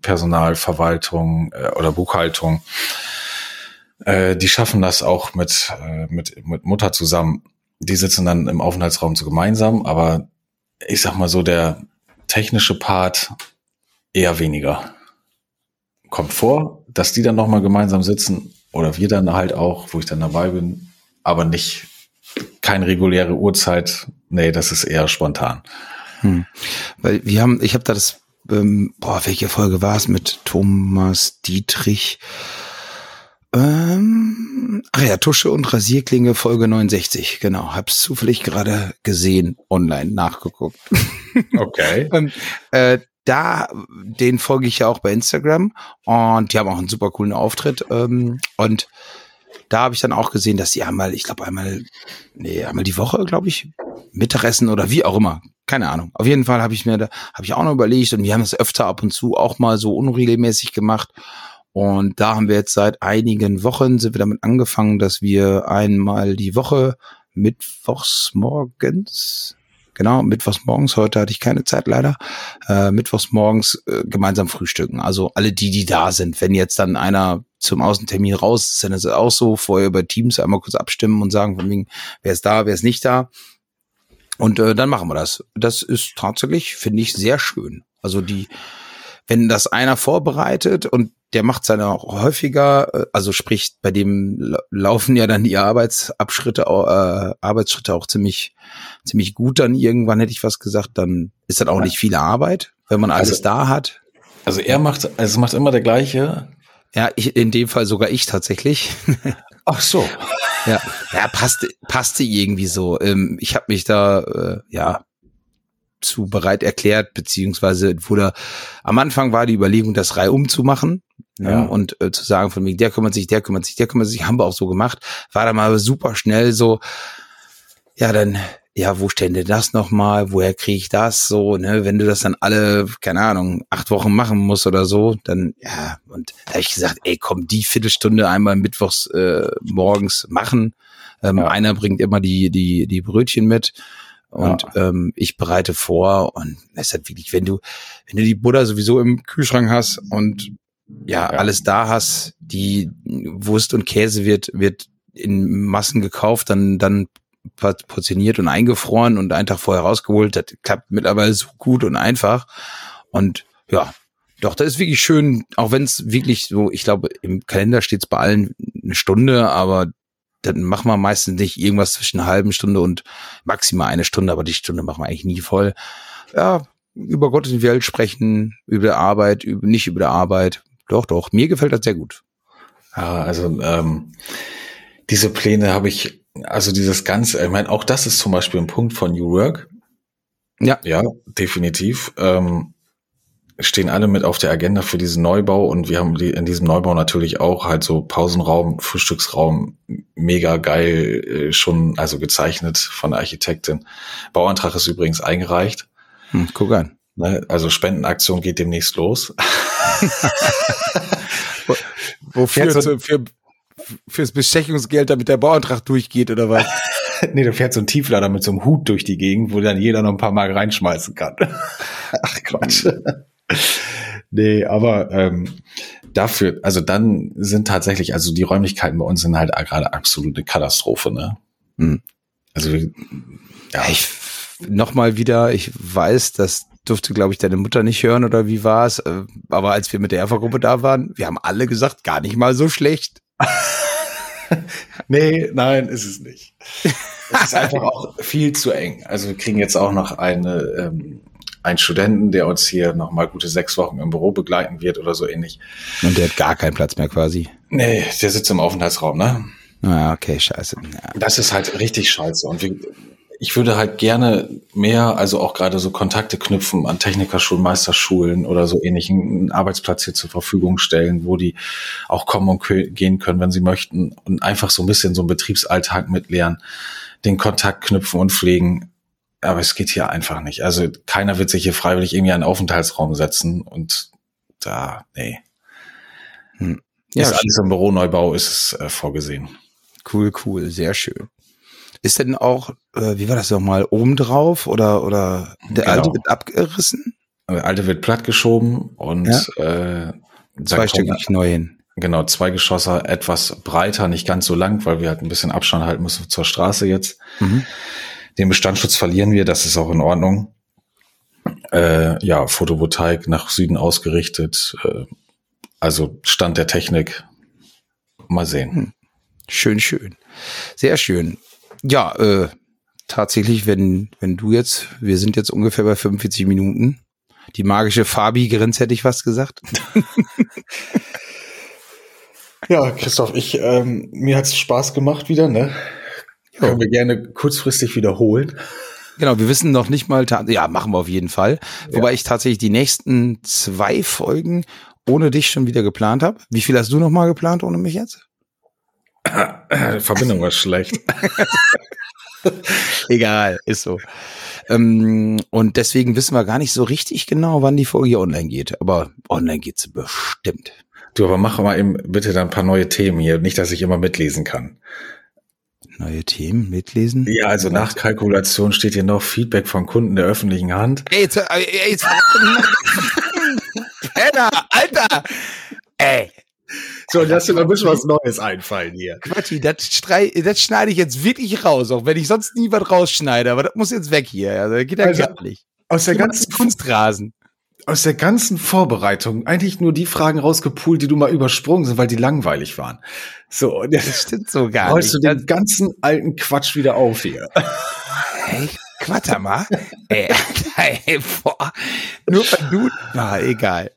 Personalverwaltung äh, oder Buchhaltung. Äh, die schaffen das auch mit, äh, mit, mit Mutter zusammen. Die sitzen dann im Aufenthaltsraum so gemeinsam, aber ich sag mal so, der technische Part eher weniger. Kommt vor, dass die dann nochmal gemeinsam sitzen oder wir dann halt auch, wo ich dann dabei bin, aber nicht keine reguläre Uhrzeit. Nee, das ist eher spontan. Hm. Weil wir haben, ich habe da das, ähm, boah, welche Folge war es mit Thomas Dietrich? Ähm, ach ja, Tusche und Rasierklinge Folge 69, genau. Hab's zufällig gerade gesehen, online nachgeguckt. Okay. und, äh, da, den folge ich ja auch bei Instagram und die haben auch einen super coolen Auftritt. Ähm, und da habe ich dann auch gesehen, dass sie einmal, ich glaube einmal, nee, einmal die Woche, glaube ich, Mittagessen oder wie auch immer. Keine Ahnung. Auf jeden Fall habe ich mir da, habe ich auch noch überlegt und wir haben es öfter ab und zu auch mal so unregelmäßig gemacht. Und da haben wir jetzt seit einigen Wochen sind wir damit angefangen, dass wir einmal die Woche mittwochs morgens genau, mittwochs morgens, heute hatte ich keine Zeit leider, äh, mittwochs morgens äh, gemeinsam frühstücken. Also alle die, die da sind. Wenn jetzt dann einer zum Außentermin raus ist, dann ist es auch so, vorher über Teams einmal kurz abstimmen und sagen, von wegen, wer ist da, wer ist nicht da. Und äh, dann machen wir das. Das ist tatsächlich, finde ich, sehr schön. Also die, wenn das einer vorbereitet und der macht seine auch häufiger, äh, also sprich, bei dem laufen ja dann die Arbeitsabschritte, äh, Arbeitsschritte auch ziemlich, ziemlich gut dann irgendwann, hätte ich was gesagt, dann ist das auch nicht viel Arbeit, wenn man alles also, da hat. Also er macht, also macht immer der gleiche. Ja, ich, in dem Fall sogar ich tatsächlich. Ach so. Ja, ja passte, passte irgendwie so. Ähm, ich habe mich da, äh, ja, zu bereit erklärt, beziehungsweise wurde am Anfang war die Überlegung, das Reihe umzumachen. Ne, ja. und äh, zu sagen, von wegen, der kümmert sich, der kümmert sich, der kümmert sich, haben wir auch so gemacht, war dann mal super schnell so, ja, dann, ja, wo stände das nochmal, woher kriege ich das so, ne, wenn du das dann alle, keine Ahnung, acht Wochen machen musst oder so, dann, ja, und da habe ich gesagt, ey, komm, die Viertelstunde einmal mittwochs äh, morgens machen. Ähm, ja. Einer bringt immer die, die, die Brötchen mit und ja. ähm, ich bereite vor und es hat wirklich, wenn du, wenn du die Butter sowieso im Kühlschrank hast und ja, ja, alles da hast, die Wurst und Käse wird, wird in Massen gekauft, dann, dann portioniert und eingefroren und einen Tag vorher rausgeholt. Das klappt mittlerweile so gut und einfach. Und ja, doch, das ist wirklich schön, auch wenn es wirklich so, ich glaube, im Kalender steht es bei allen eine Stunde, aber dann machen wir meistens nicht irgendwas zwischen einer halben Stunde und maximal eine Stunde, aber die Stunde machen wir eigentlich nie voll. Ja, über Gott und die Welt sprechen, über Arbeit, über, nicht über die Arbeit. Doch, doch, mir gefällt das sehr gut. Ja, also ähm, diese Pläne habe ich, also dieses Ganze, ich meine, auch das ist zum Beispiel ein Punkt von New Work. Ja. Ja, definitiv. Ähm, stehen alle mit auf der Agenda für diesen Neubau und wir haben die, in diesem Neubau natürlich auch halt so Pausenraum, Frühstücksraum, mega geil äh, schon, also gezeichnet von der Architektin. Bauantrag ist übrigens eingereicht. Hm, guck an. Ne, also Spendenaktion geht demnächst los. Wofür? So, für, fürs Bestechungsgeld, damit der Bauantrag durchgeht oder was? nee, da fährt so ein Tieflader mit so einem Hut durch die Gegend, wo dann jeder noch ein paar Mark reinschmeißen kann. Ach Quatsch nee, aber ähm, dafür, also dann sind tatsächlich, also die Räumlichkeiten bei uns sind halt gerade absolute Katastrophe, ne? Hm. Also ja. Ich nochmal wieder, ich weiß, dass durfte, glaube ich, deine Mutter nicht hören oder wie war es? Äh, aber als wir mit der Erfa-Gruppe da waren, wir haben alle gesagt, gar nicht mal so schlecht. nee, nein, ist es nicht. Es ist einfach auch viel zu eng. Also wir kriegen jetzt auch noch eine, ähm, einen Studenten, der uns hier noch mal gute sechs Wochen im Büro begleiten wird oder so ähnlich. Und der hat gar keinen Platz mehr quasi. Nee, der sitzt im Aufenthaltsraum, ne? Ah, okay, scheiße. Ja. Das ist halt richtig scheiße. Und wir, ich würde halt gerne mehr, also auch gerade so Kontakte knüpfen an Technikerschulen, Meisterschulen oder so ähnlichen einen Arbeitsplatz hier zur Verfügung stellen, wo die auch kommen und gehen können, wenn sie möchten und einfach so ein bisschen so einen Betriebsalltag mitlernen, den Kontakt knüpfen und pflegen. Aber es geht hier einfach nicht. Also keiner wird sich hier freiwillig irgendwie einen Aufenthaltsraum setzen und da, nee. Hm. Ja, ist alles im Büroneubau ist es äh, vorgesehen. Cool, cool, sehr schön. Ist denn auch, äh, wie war das nochmal, obendrauf oder, oder der genau. alte wird abgerissen? Der alte wird plattgeschoben und ja? äh, zweistöckig neu hin. Genau, zwei Geschosse, etwas breiter, nicht ganz so lang, weil wir halt ein bisschen Abstand halten müssen zur Straße jetzt. Mhm. Den Bestandsschutz verlieren wir, das ist auch in Ordnung. Äh, ja, Photovoltaik nach Süden ausgerichtet. Äh, also Stand der Technik. Mal sehen. Hm. Schön, schön. Sehr schön. Ja, äh, tatsächlich, wenn, wenn du jetzt, wir sind jetzt ungefähr bei 45 Minuten. Die magische Fabi-Grenze hätte ich fast gesagt. ja, Christoph, ich, ähm, mir hat's Spaß gemacht wieder, ne? Ja. Können wir gerne kurzfristig wiederholen. Genau, wir wissen noch nicht mal, ja, machen wir auf jeden Fall. Ja. Wobei ich tatsächlich die nächsten zwei Folgen ohne dich schon wieder geplant habe. Wie viel hast du noch mal geplant ohne mich jetzt? Verbindung war schlecht. Egal, ist so. Ähm, und deswegen wissen wir gar nicht so richtig genau, wann die Folge online geht. Aber online geht sie bestimmt. Du, aber mach mal eben bitte dann ein paar neue Themen hier. Nicht, dass ich immer mitlesen kann. Neue Themen mitlesen? Ja, also nach Kalkulation steht hier noch Feedback von Kunden der öffentlichen Hand. Ey, jetzt, ey, jetzt Penner, Alter! Ey, so, lass dir mal ein bisschen was Neues einfallen hier. Quatschi, das, das schneide ich jetzt wirklich raus, auch wenn ich sonst nie was rausschneide, aber das muss jetzt weg hier. Also, das geht ja also, gar nicht. Aus der ganzen Kunstrasen. Aus der ganzen Vorbereitung eigentlich nur die Fragen rausgepult, die du mal übersprungen sind, weil die langweilig waren. So, das stimmt so gar nicht. du den ganzen alten Quatsch wieder auf hier. Hey, quatter mal. ey, ey, boah. Nur weil du, na, egal.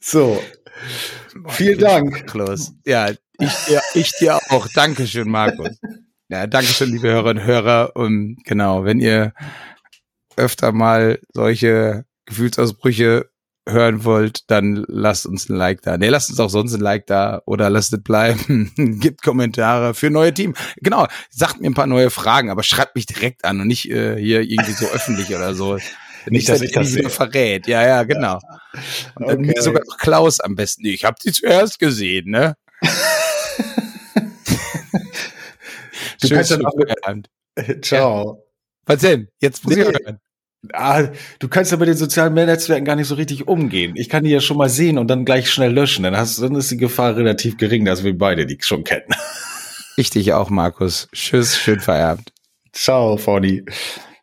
So, Vielen Dank. Klaus. Ja, ich, ja, ich dir auch. Dankeschön, Markus. Ja, Dankeschön, liebe Hörerinnen und Hörer. Und genau, wenn ihr öfter mal solche Gefühlsausbrüche hören wollt, dann lasst uns ein Like da. Nee, lasst uns auch sonst ein Like da oder lasst es bleiben. Gibt Kommentare für neue Team. Genau, sagt mir ein paar neue Fragen, aber schreibt mich direkt an und nicht äh, hier irgendwie so öffentlich oder so. Nicht, dass ich das wieder verrät. Ja, ja, genau. Und dann okay. mir sogar noch Klaus am besten. Ich habe die zuerst gesehen, ne? du Schön, kannst ja noch Ciao. Ja. Was denn? Jetzt muss nee. ich hören. Ah, du kannst ja mit den sozialen Netzwerken gar nicht so richtig umgehen. Ich kann die ja schon mal sehen und dann gleich schnell löschen. Dann, hast, dann ist die Gefahr relativ gering, dass wir beide die schon kennen. Ich dich auch, Markus. Tschüss, schön vererbt. Ciao, Fordy.